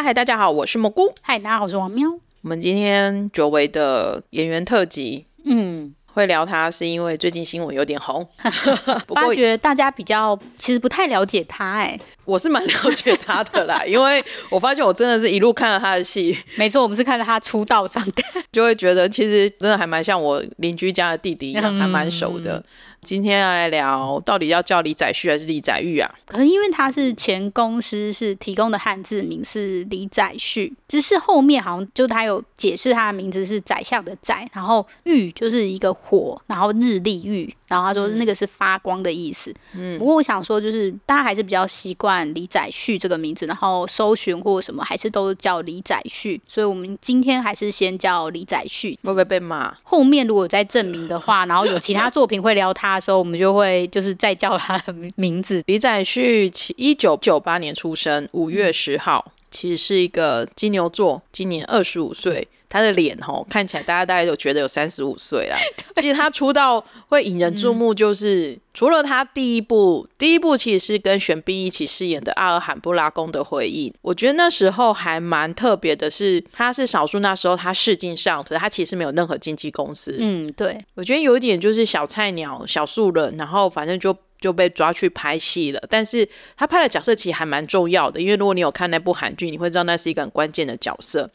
嗨嗨，大家好，我是蘑菇。嗨，大家好，我是王喵。我们今天久违的演员特辑，嗯，会聊他是因为最近新闻有点红，不过发觉大家比较其实不太了解他，哎，我是蛮了解他的啦，因为我发现我真的是一路看了他的戏，没错，我们是看着他出道长大，就会觉得其实真的还蛮像我邻居家的弟弟一样，还蛮熟的。嗯今天要来聊，到底要叫李载旭还是李载玉啊？可能因为他是前公司是提供的汉字名是李载旭，只是后面好像就他有解释他的名字是宰相的宰，然后玉就是一个火，然后日历玉，然后他说那个是发光的意思。嗯，不过我想说，就是大家还是比较习惯李载旭这个名字，然后搜寻或什么还是都叫李载旭，所以我们今天还是先叫李载旭。会不会被骂？后面如果再证明的话，然后有其他作品会聊他。的时候，我们就会就是再叫他的名字。李载旭，一九九八年出生，五月十号，其实是一个金牛座，今年二十五岁。他的脸哦看起来，大家大概都觉得有三十五岁啦。其实他出道会引人注目，就是、嗯、除了他第一部，第一部其实是跟玄彬一起饰演的《阿尔罕布拉宫的回忆》。我觉得那时候还蛮特别的是，他是少数那时候他试镜上，可是他其实没有任何经纪公司。嗯，对。我觉得有一点就是小菜鸟、小素人，然后反正就就被抓去拍戏了。但是他拍的角色其实还蛮重要的，因为如果你有看那部韩剧，你会知道那是一个很关键的角色。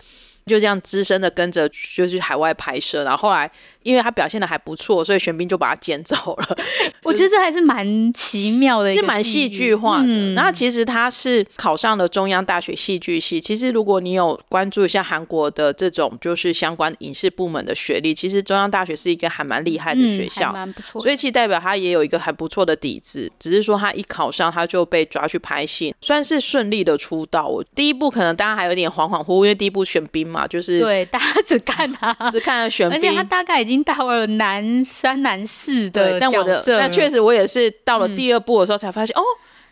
就这样资深的跟着就去海外拍摄，然后后来因为他表现的还不错，所以玄彬就把他捡走了。我觉得这还是蛮奇妙的，是蛮戏剧化的。嗯、然后其实他是考上了中央大学戏剧系。其实如果你有关注一下韩国的这种就是相关影视部门的学历，其实中央大学是一个还蛮厉害的学校，嗯、蛮不错。所以其实代表他也有一个还不错的底子，只是说他一考上他就被抓去拍戏，算是顺利的出道。我第一部可能大家还有点恍恍惚惚，因为第一部玄彬。嘛，就是对，大家只看他，只看了玄彬，而且他大概已经到了男三、男四的角色。但我的，但确实我也是到了第二部的时候才发现，嗯、哦。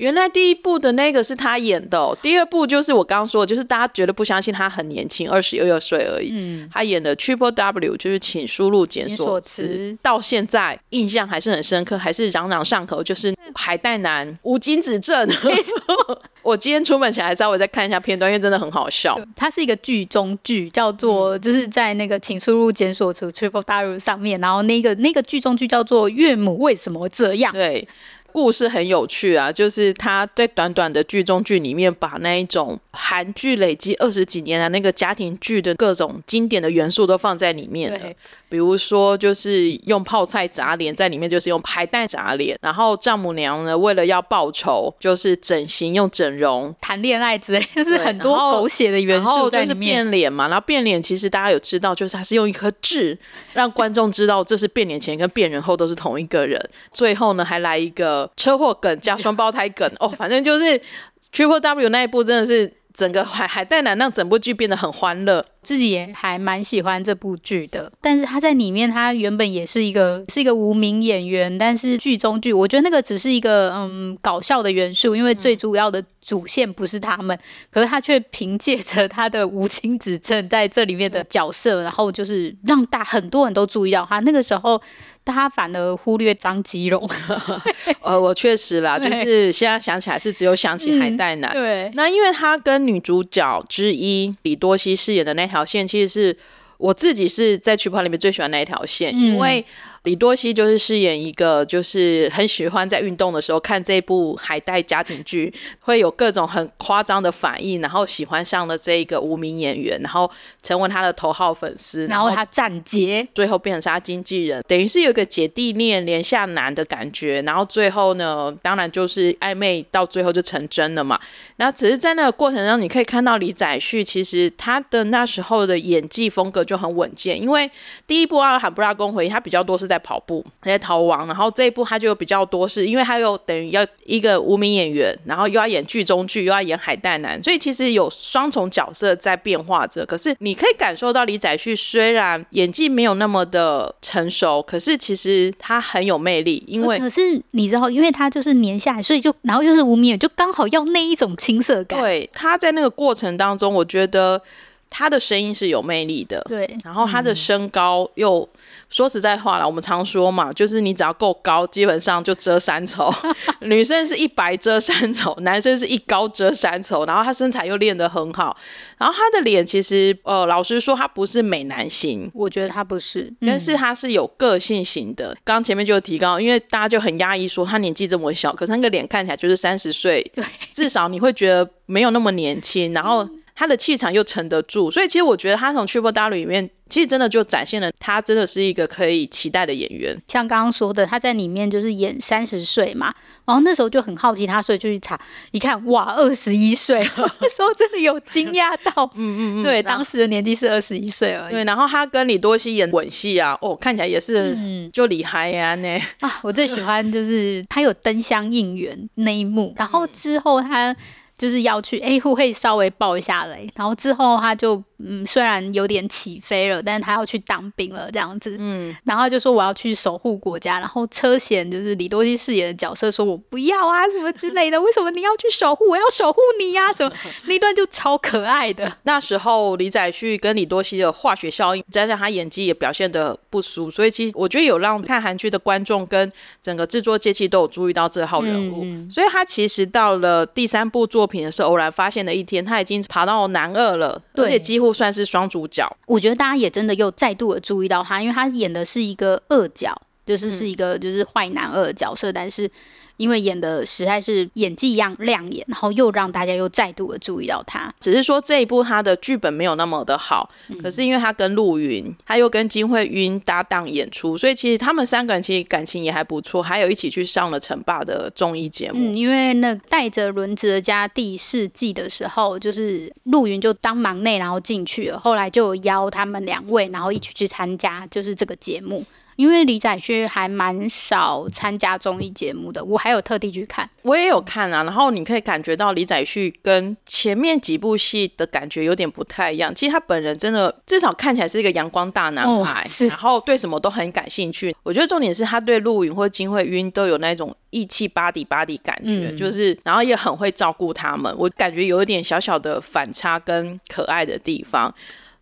原来第一部的那个是他演的，哦，第二部就是我刚刚说的，就是大家绝对不相信他很年轻，二十二岁而已。嗯，他演的 Triple W 就是请输入检索词，到现在印象还是很深刻，还是朗朗上口，就是海带男 无精子症。没错，我今天出门前还稍微再看一下片段，因为真的很好笑。它是一个剧中剧，叫做就是在那个请输入检索词 Triple W 上面，然后那个那个剧中剧叫做岳母为什么这样？对。故事很有趣啊，就是他在短短的剧中剧里面，把那一种韩剧累积二十几年的那个家庭剧的各种经典的元素都放在里面了。比如说，就是用泡菜砸脸，在里面就是用排带砸脸。然后丈母娘呢，为了要报仇，就是整形用整容、谈恋爱之类，就是很多狗血的元素在里面。就是变脸嘛，然后变脸其实大家有知道，就是他是用一颗痣让观众知道这是变脸前跟变人后都是同一个人。最后呢，还来一个车祸梗加双胞胎梗 哦，反正就是 Triple W 那一部真的是整个海海带男让整部剧变得很欢乐。自己也还蛮喜欢这部剧的，但是他在里面，他原本也是一个是一个无名演员，但是剧中剧，我觉得那个只是一个嗯搞笑的元素，因为最主要的主线不是他们，可是他却凭借着他的无亲指证在这里面的角色，然后就是让大很多人都注意到他。那个时候，他反而忽略张基龙。呃，我确实啦，就是现在想起来是只有想起海带男。嗯、对，那因为他跟女主角之一李多熙饰演的那条线其实是我自己是在曲谱里面最喜欢那一条线，嗯、因为。李多熙就是饰演一个，就是很喜欢在运动的时候看这部海带家庭剧，会有各种很夸张的反应，然后喜欢上了这一个无名演员，然后成为他的头号粉丝，然后他站街，最后变成是他经纪人，等于是有一个姐弟恋连下男的感觉，然后最后呢，当然就是暧昧到最后就成真了嘛。然后只是在那个过程中，你可以看到李载旭其实他的那时候的演技风格就很稳健，因为第一部《阿尔罕布拉宫回忆》他比较多是在。在跑步，在逃亡，然后这一部他就有比较多是，因为他又等于要一个无名演员，然后又要演剧中剧，又要演海带男，所以其实有双重角色在变化着。可是你可以感受到李载旭虽然演技没有那么的成熟，可是其实他很有魅力。因为可是你知道，因为他就是年下来，所以就然后又是无名演员，就刚好要那一种青涩感。对，他在那个过程当中，我觉得。他的声音是有魅力的，对，然后他的身高又、嗯、说实在话了，我们常说嘛，就是你只要够高，基本上就遮三丑。女生是一白遮三丑，男生是一高遮三丑，然后他身材又练得很好，然后他的脸其实呃，老实说他不是美男型，我觉得他不是，但是他是有个性型的。刚、嗯、前面就有提到，因为大家就很压抑说他年纪这么小，可是那个脸看起来就是三十岁，对，至少你会觉得没有那么年轻，然后。他的气场又沉得住，所以其实我觉得他从 Triple W 里面，其实真的就展现了他真的是一个可以期待的演员。像刚刚说的，他在里面就是演三十岁嘛，然后那时候就很好奇他，所以就去查，一看哇，二十一岁，那时候真的有惊讶到，嗯嗯嗯，对，当时的年纪是二十一岁而已。对，然后他跟李多熙演吻戏啊，哦，看起来也是就厉害呀呢。啊，我最喜欢就是他有灯箱应援那一幕，然后之后他。就是要去，哎，会稍微爆一下雷，然后之后他就。嗯，虽然有点起飞了，但是他要去当兵了，这样子。嗯，然后就说我要去守护国家，然后车贤就是李多熙饰演的角色，说我不要啊，什么之类的。为什么你要去守护？我要守护你呀、啊，什么那段就超可爱的。那时候李宰旭跟李多熙的化学效应，加上他演技也表现的不俗，所以其实我觉得有让看韩剧的观众跟整个制作阶级都有注意到这号人物。嗯、所以他其实到了第三部作品的时候，偶然发现的一天，他已经爬到男二了，而且几乎。算是双主角，我觉得大家也真的又再度的注意到他，因为他演的是一个恶角，就是是一个就是坏男二的角色，嗯、但是。因为演的实在是演技一样亮眼，然后又让大家又再度的注意到他。只是说这一部他的剧本没有那么的好，嗯、可是因为他跟陆云，他又跟金惠云搭档演出，所以其实他们三个人其实感情也还不错，还有一起去上了城霸的综艺节目。嗯，因为那带着轮子的家第四季的时候，就是陆云就当忙内，然后进去了，后来就邀他们两位，然后一起去参加就是这个节目。因为李宰旭还蛮少参加综艺节目的，我还有特地去看，我也有看啊。然后你可以感觉到李宰旭跟前面几部戏的感觉有点不太一样。其实他本人真的至少看起来是一个阳光大男孩，哦、然后对什么都很感兴趣。我觉得重点是他对陆云或金惠晕都有那种义气巴迪巴迪感觉，嗯、就是然后也很会照顾他们。我感觉有一点小小的反差跟可爱的地方。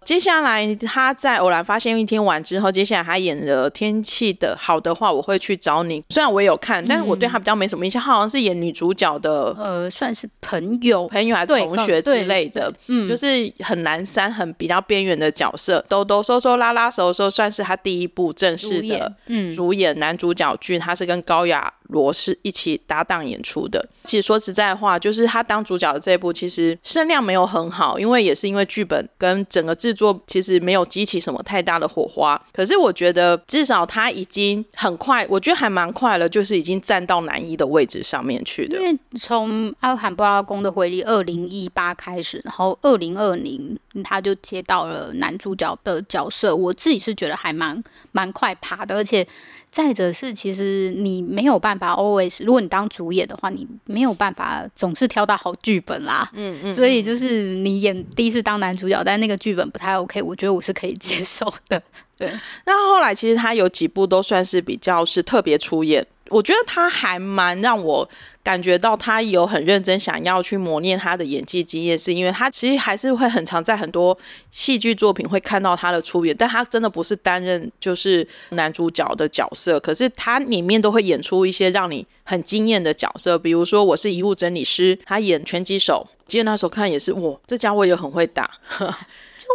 接下来他在偶然发现一天完之后，接下来他演了《天气的好的话我会去找你》，虽然我也有看，但是我对他比较没什么印象。他好像是演女主角的，呃，算是朋友、朋友还是同学之类的，嗯，就是很难删、很比较边缘的角色。抖抖收收拉拉手手，算是他第一部正式的主演男主角剧，他是跟高雅。罗是一起搭档演出的。其实说实在话，就是他当主角的这一部，其实声量没有很好，因为也是因为剧本跟整个制作其实没有激起什么太大的火花。可是我觉得至少他已经很快，我觉得还蛮快了，就是已经站到男一的位置上面去的。因为从阿罕布拉宫的回忆二零一八开始，然后二零二零他就接到了男主角的角色，我自己是觉得还蛮蛮快爬的，而且。再者是，其实你没有办法 always，如果你当主演的话，你没有办法总是挑到好剧本啦。嗯 嗯。所以就是你演第一次当男主角，但那个剧本不太 OK，我觉得我是可以接受的。对。那后来其实他有几部都算是比较是特别出演。我觉得他还蛮让我感觉到他有很认真想要去磨练他的演技经验，是因为他其实还是会很常在很多戏剧作品会看到他的出演，但他真的不是担任就是男主角的角色，可是他里面都会演出一些让你很惊艳的角色，比如说我是遗物整理师，他演拳击手，记得那时候看也是，哇，这家伙也很会打。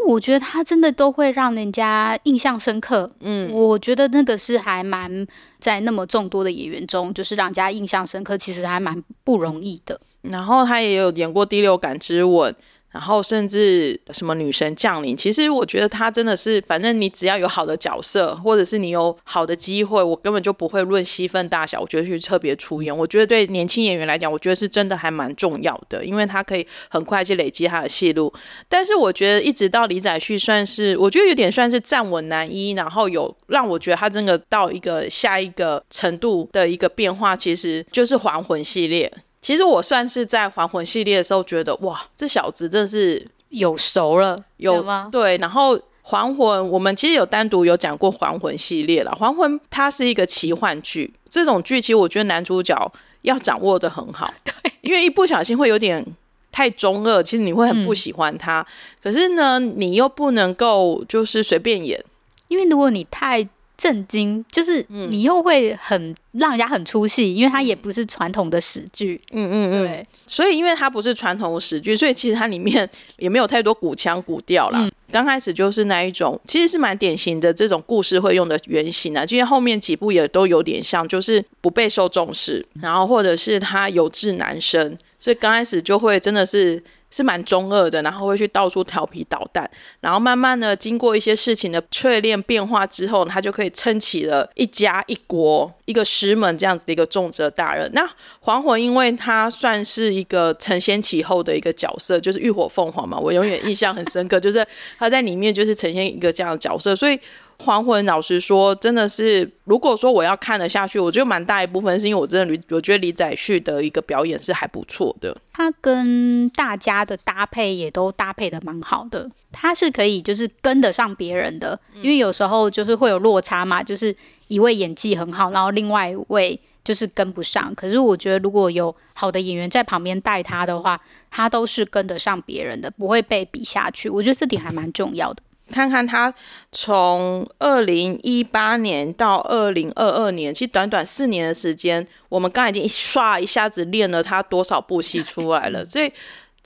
我觉得他真的都会让人家印象深刻。嗯，我觉得那个是还蛮在那么众多的演员中，就是让人家印象深刻，其实还蛮不容易的。然后他也有演过《第六感之吻》。然后甚至什么女神降临，其实我觉得他真的是，反正你只要有好的角色，或者是你有好的机会，我根本就不会论戏份大小，我觉得去特别出演。我觉得对年轻演员来讲，我觉得是真的还蛮重要的，因为他可以很快去累积他的戏路。但是我觉得一直到李载旭算是，我觉得有点算是站稳男一，然后有让我觉得他真的到一个下一个程度的一个变化，其实就是还魂系列。其实我算是在还魂系列的时候觉得，哇，这小子真的是有熟了，有吗？对，然后还魂，我们其实有单独有讲过还魂系列了。还魂它是一个奇幻剧，这种剧其实我觉得男主角要掌握的很好，对，因为一不小心会有点。太中二，其实你会很不喜欢他。嗯、可是呢，你又不能够就是随便演，因为如果你太震惊，就是你又会很让人家很出戏，因为它也不是传统的史剧。嗯嗯嗯，对。所以因为它不是传统的喜剧，所以其实它里面也没有太多古腔古调啦。嗯、刚开始就是那一种，其实是蛮典型的这种故事会用的原型啊。因为后面几部也都有点像，就是不备受重视，然后或者是他有志难伸，所以刚开始就会真的是。是蛮中二的，然后会去到处调皮捣蛋，然后慢慢的经过一些事情的淬炼变化之后，他就可以撑起了一家一国一个师门这样子的一个重责大任。那黄魂，因为他算是一个承先启后的一个角色，就是浴火凤凰嘛，我永远印象很深刻，就是他在里面就是呈现一个这样的角色，所以。还魂，老实说，真的是，如果说我要看得下去，我觉得蛮大一部分是因为我真的，我觉得李宰旭的一个表演是还不错的。他跟大家的搭配也都搭配的蛮好的，他是可以就是跟得上别人的，因为有时候就是会有落差嘛，就是一位演技很好，然后另外一位就是跟不上。可是我觉得如果有好的演员在旁边带他的话，他都是跟得上别人的，不会被比下去。我觉得这点还蛮重要的。看看他从二零一八年到二零二二年，其实短短四年的时间，我们刚才已经刷一下子练了他多少部戏出来了，所以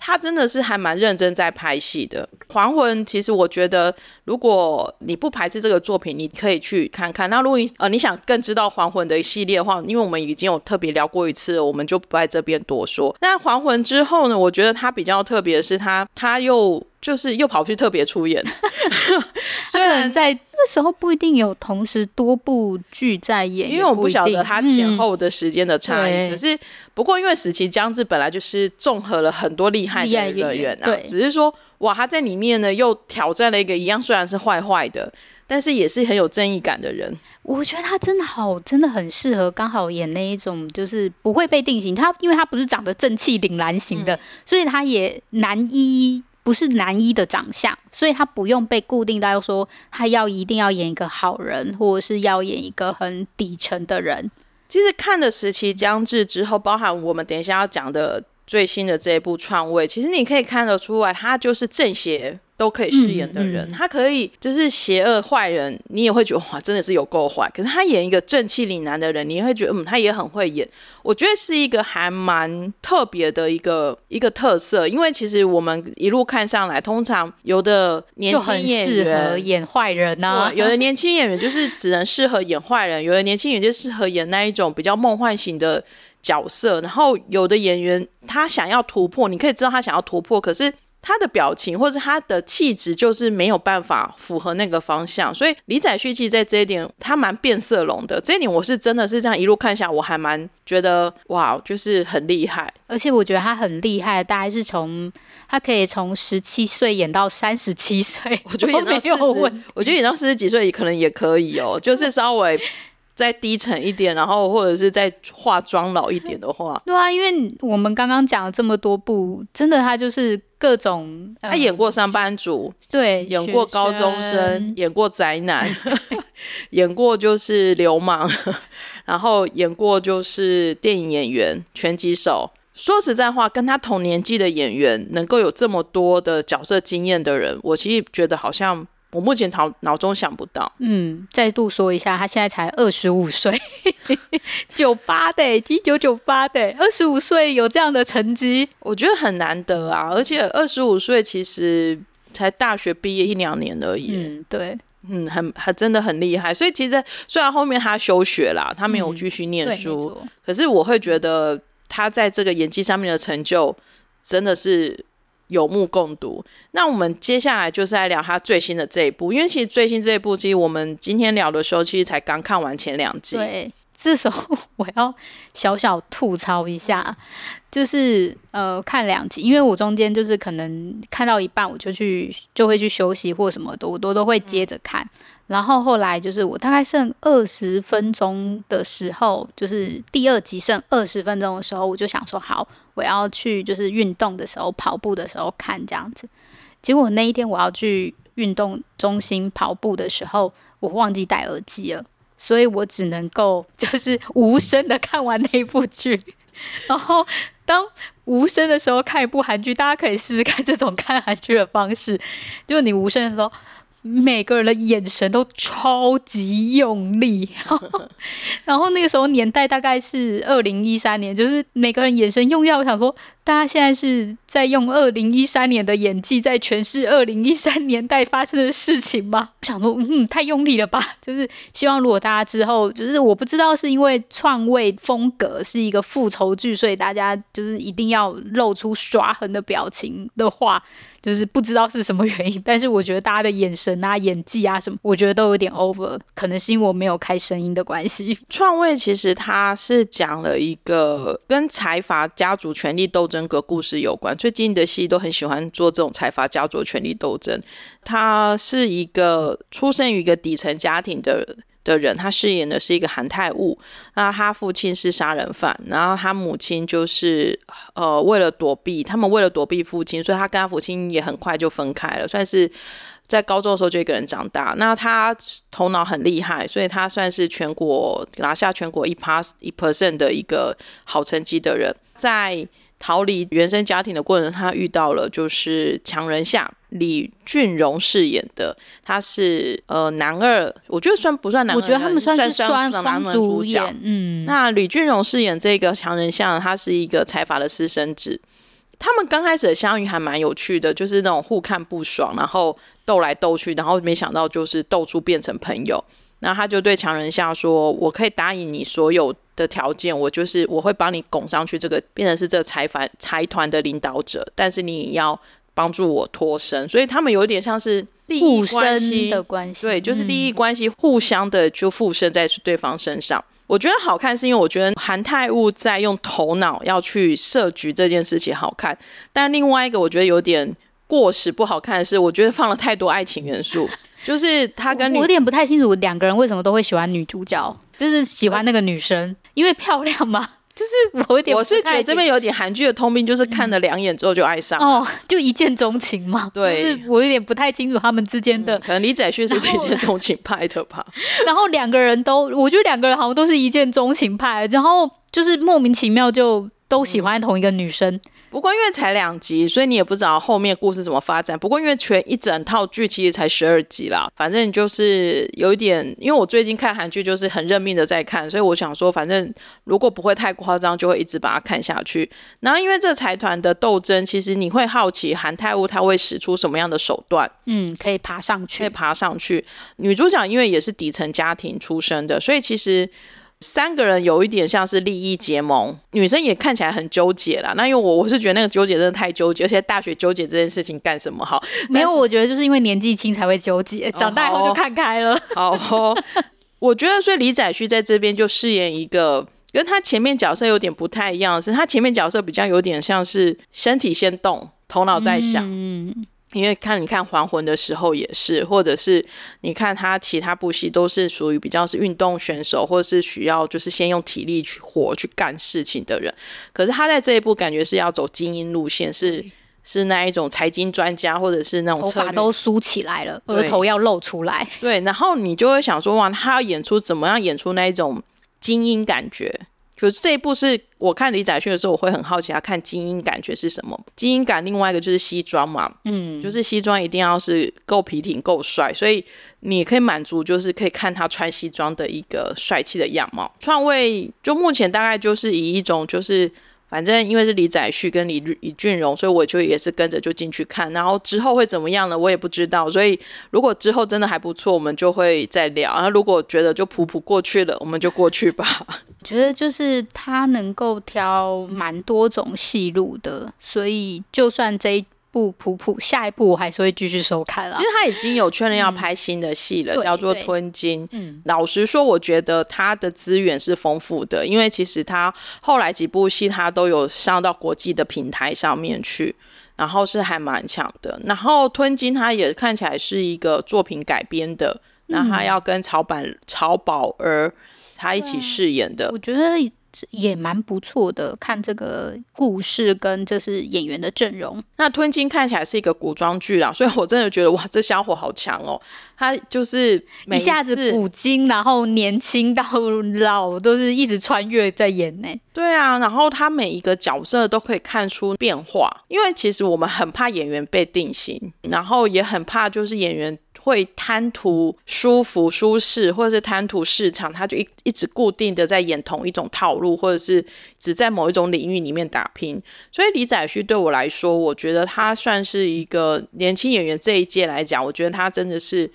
他真的是还蛮认真在拍戏的。还魂，其实我觉得，如果你不排斥这个作品，你可以去看看。那如果你呃你想更知道还魂的一系列的话，因为我们已经有特别聊过一次了，我们就不在这边多说。那还魂之后呢，我觉得他比较特别的是他他又。就是又跑去特别出演，虽然在那时候不一定有同时多部剧在演，因为我不晓得他前后的时间的差异。嗯、可是不过因为死期将至本来就是综合了很多厉害的演员啊，只是说哇他在里面呢又挑战了一个一样虽然是坏坏的，但是也是很有正义感的人。我觉得他真的好，真的很适合刚好演那一种就是不会被定型。他因为他不是长得正气凛然型的，嗯、所以他也难一。不是男一的长相，所以他不用被固定到说他要一定要演一个好人，或者是要演一个很底层的人。其实看的时期将至之后，包含我们等一下要讲的最新的这一部《创位》，其实你可以看得出来，他就是正邪。都可以饰演的人，嗯嗯、他可以就是邪恶坏人，你也会觉得哇，真的是有够坏。可是他演一个正气凛然的人，你也会觉得嗯，他也很会演。我觉得是一个还蛮特别的一个一个特色，因为其实我们一路看上来，通常有的年轻演员适合演坏人啊，有的年轻演员就是只能适合演坏人，有的年轻演员就适合演那一种比较梦幻型的角色。然后有的演员他想要突破，你可以知道他想要突破，可是。他的表情或者他的气质就是没有办法符合那个方向，所以李宰旭其实在这一点他蛮变色龙的。这一点我是真的是这样一路看下来，我还蛮觉得哇，就是很厉害。而且我觉得他很厉害，大概是从他可以从十七岁演到三十七岁，我觉得演到四十，我觉得演到四十几岁可能也可以哦，就是稍微。再低沉一点，然后或者是再化妆老一点的话，对啊，因为我们刚刚讲了这么多部，真的他就是各种，他演过上班族，对，演过高中生，演过宅男，演过就是流氓，然后演过就是电影演员、拳击手。说实在话，跟他同年纪的演员能够有这么多的角色经验的人，我其实觉得好像。我目前脑脑中想不到。嗯，再度说一下，他现在才二十五岁，九八的，一九九八的，二十五岁有这样的成绩，我觉得很难得啊！而且二十五岁其实才大学毕业一两年而已。嗯，对，嗯，很很真的很厉害。所以其实虽然后面他休学啦，他没有继续念书，嗯、可是我会觉得他在这个演技上面的成就真的是。有目共睹。那我们接下来就是来聊他最新的这一部，因为其实最新这一部，其实我们今天聊的时候，其实才刚看完前两集。对，这时候我要小小吐槽一下，就是呃，看两集，因为我中间就是可能看到一半，我就去就会去休息或什么的，我都都会接着看。然后后来就是我大概剩二十分钟的时候，就是第二集剩二十分钟的时候，我就想说好，我要去就是运动的时候跑步的时候看这样子。结果那一天我要去运动中心跑步的时候，我忘记戴耳机了，所以我只能够就是无声的看完那部剧。然后当无声的时候看一部韩剧，大家可以试试看这种看韩剧的方式，就是你无声的时候。每个人的眼神都超级用力，然后那个时候年代大概是二零一三年，就是每个人眼神用力。我想说，大家现在是在用二零一三年的演技在诠释二零一三年代发生的事情吗？我想说，嗯，太用力了吧？就是希望如果大家之后，就是我不知道是因为创卫风格是一个复仇剧，所以大家就是一定要露出耍狠的表情的话。就是不知道是什么原因，但是我觉得大家的眼神啊、演技啊什么，我觉得都有点 over，可能是因为我没有开声音的关系。创卫其实他是讲了一个跟财阀家族权力斗争的故事有关，最近的戏都很喜欢做这种财阀家族权力斗争。他是一个出生于一个底层家庭的。的人，他饰演的是一个韩泰悟，那他父亲是杀人犯，然后他母亲就是呃为了躲避，他们为了躲避父亲，所以他跟他父亲也很快就分开了，算是在高中的时候就一个人长大。那他头脑很厉害，所以他算是全国拿下全国一 pass 一 percent 的一个好成绩的人，在。逃离原生家庭的过程，他遇到了就是强人下李俊荣饰演的，他是呃男二，我觉得算不算男二？我觉得他们算是双男主角。嗯，那李俊荣饰演这个强人下，他是一个财阀的私生子。他们刚开始的相遇还蛮有趣的，就是那种互看不爽，然后斗来斗去，然后没想到就是斗出变成朋友。然后他就对强人下说：“我可以答应你所有的条件，我就是我会帮你拱上去，这个变成是这个财团财团的领导者，但是你也要帮助我脱身。所以他们有点像是利益关系的关系，对，就是利益关系互相的就附身在对方身上。嗯、我觉得好看是因为我觉得韩泰悟在用头脑要去设局这件事情好看，但另外一个我觉得有点过时不好看的是，我觉得放了太多爱情元素。”就是他跟女我有点不太清楚两个人为什么都会喜欢女主角，就是喜欢那个女生，因为漂亮吗？就是我有点，我是觉得这边有点韩剧的通病，就是看了两眼之后就爱上哦，就一见钟情嘛。对，就是我有点不太清楚他们之间的、嗯，可能李宰旭是 一见钟情派的吧。然后两个人都，我觉得两个人好像都是一见钟情派，然后就是莫名其妙就都喜欢同一个女生。嗯不过因为才两集，所以你也不知道后面故事怎么发展。不过因为全一整套剧其实才十二集啦，反正就是有一点，因为我最近看韩剧就是很认命的在看，所以我想说，反正如果不会太夸张，就会一直把它看下去。然后因为这财团的斗争，其实你会好奇韩泰悟他会使出什么样的手段，嗯，可以爬上去，可以爬上去。女主角因为也是底层家庭出身的，所以其实。三个人有一点像是利益结盟，女生也看起来很纠结啦。那因为我我是觉得那个纠结真的太纠结，而且大学纠结这件事情干什么好？没有，我觉得就是因为年纪轻才会纠结，长大以后就看开了。哦、好、哦，我觉得所以李宰旭在这边就饰演一个跟他前面角色有点不太一样是，他前面角色比较有点像是身体先动，头脑在想。嗯。因为看你看还魂的时候也是，或者是你看他其他部戏都是属于比较是运动选手，或者是需要就是先用体力去活去干事情的人。可是他在这一部感觉是要走精英路线，是是那一种财经专家，或者是那种头发都梳起来了，额头要露出来。对，然后你就会想说，哇，他要演出怎么样演出那一种精英感觉？就这一部是我看李宰勋的时候，我会很好奇他看精英感觉是什么？精英感，另外一个就是西装嘛，嗯，就是西装一定要是够皮挺、够帅，所以你可以满足，就是可以看他穿西装的一个帅气的样貌。创卫就目前大概就是以一种就是。反正因为是李载旭跟李李俊荣，所以我就也是跟着就进去看，然后之后会怎么样呢？我也不知道。所以如果之后真的还不错，我们就会再聊。然后如果觉得就普普过去了，我们就过去吧。觉得就是他能够挑蛮多种戏路的，所以就算这一。不普普，下一步我还是会继续收看了。其实他已经有确认要拍新的戏了，嗯、叫做《吞金》。嗯，老实说，我觉得他的资源是丰富的，因为其实他后来几部戏他都有上到国际的平台上面去，然后是还蛮强的。然后《吞金》他也看起来是一个作品改编的，那他要跟曹板曹宝儿他一起饰演的。我觉得。也蛮不错的。看这个故事跟就是演员的阵容，那《吞金》看起来是一个古装剧啦，所以我真的觉得哇，这小伙好强哦！他就是一,一下子古今，然后年轻到老，都是一直穿越在演呢。对啊，然后他每一个角色都可以看出变化，因为其实我们很怕演员被定型，然后也很怕就是演员。会贪图舒服、舒适，或者是贪图市场，他就一一直固定的在演同一种套路，或者是只在某一种领域里面打拼。所以李宰旭对我来说，我觉得他算是一个年轻演员这一届来讲，我觉得他真的是。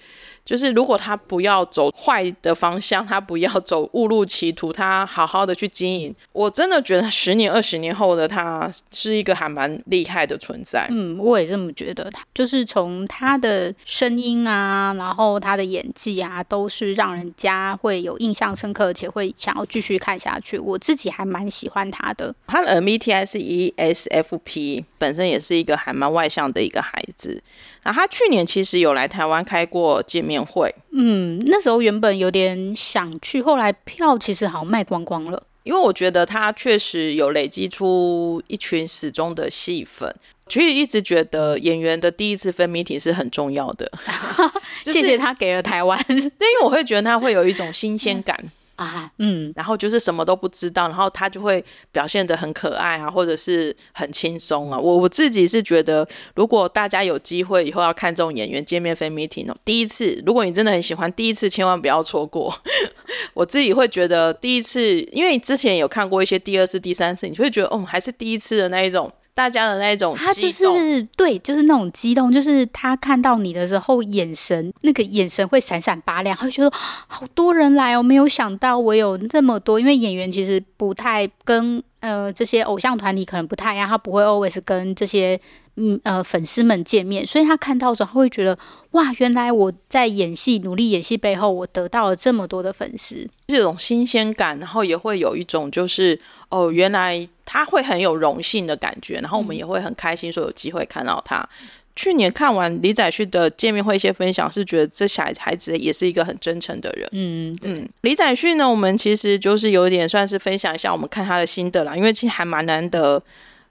就是如果他不要走坏的方向，他不要走误入歧途，他好好的去经营，我真的觉得十年、二十年后的他是一个还蛮厉害的存在。嗯，我也这么觉得。他就是从他的声音啊，然后他的演技啊，都是让人家会有印象深刻，而且会想要继续看下去。我自己还蛮喜欢他的。他的 MBTI 是 ESFP，本身也是一个还蛮外向的一个孩子。然后他去年其实有来台湾开过见面会，嗯，那时候原本有点想去，后来票其实好像卖光光了。因为我觉得他确实有累积出一群始终的戏粉，其实一直觉得演员的第一次 fan meeting 是很重要的。谢谢他给了台湾，对，因为我会觉得他会有一种新鲜感。嗯啊，嗯，然后就是什么都不知道，然后他就会表现得很可爱啊，或者是很轻松啊。我我自己是觉得，如果大家有机会以后要看这种演员见面 fan meeting 哦，第一次，如果你真的很喜欢，第一次千万不要错过。我自己会觉得第一次，因为之前有看过一些第二次、第三次，你就会觉得哦，还是第一次的那一种。大家的那种，他就是对，就是那种激动，就是他看到你的时候，眼神那个眼神会闪闪发亮，他会觉得好多人来哦，没有想到我有那么多，因为演员其实不太跟呃这些偶像团体可能不太一样，他不会 always 跟这些嗯呃粉丝们见面，所以他看到的时候，他会觉得哇，原来我在演戏，努力演戏背后，我得到了这么多的粉丝，这种新鲜感，然后也会有一种就是哦，原来。他会很有荣幸的感觉，然后我们也会很开心，说有机会看到他。嗯、去年看完李宰旭的见面会一些分享，是觉得这小孩子也是一个很真诚的人。嗯嗯，李宰旭呢，我们其实就是有点算是分享一下我们看他的心得啦，因为其实还蛮难得，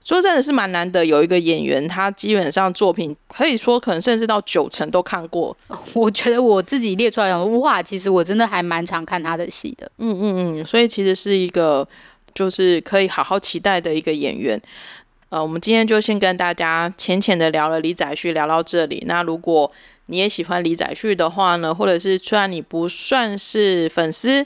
说真的是蛮难得有一个演员，他基本上作品可以说可能甚至到九成都看过。我觉得我自己列出来哇，其实我真的还蛮常看他的戏的。嗯嗯嗯，所以其实是一个。就是可以好好期待的一个演员，呃，我们今天就先跟大家浅浅的聊了李宰旭，聊到这里。那如果你也喜欢李宰旭的话呢，或者是虽然你不算是粉丝，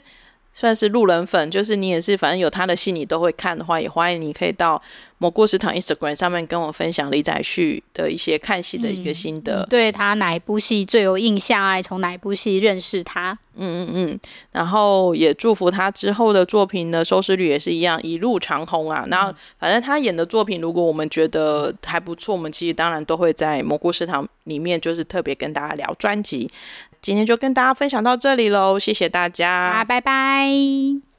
算是路人粉，就是你也是反正有他的戏你都会看的话，也欢迎你可以到。蘑菇食堂 Instagram 上面跟我分享李宰旭的一些看戏的一个心得，嗯、对他哪一部戏最有印象啊？从哪一部戏认识他？嗯嗯嗯，然后也祝福他之后的作品呢收视率也是一样一路长虹啊。然后反正他演的作品，如果我们觉得还不错，我们其实当然都会在蘑菇食堂里面就是特别跟大家聊专辑。今天就跟大家分享到这里喽，谢谢大家，啊，拜拜。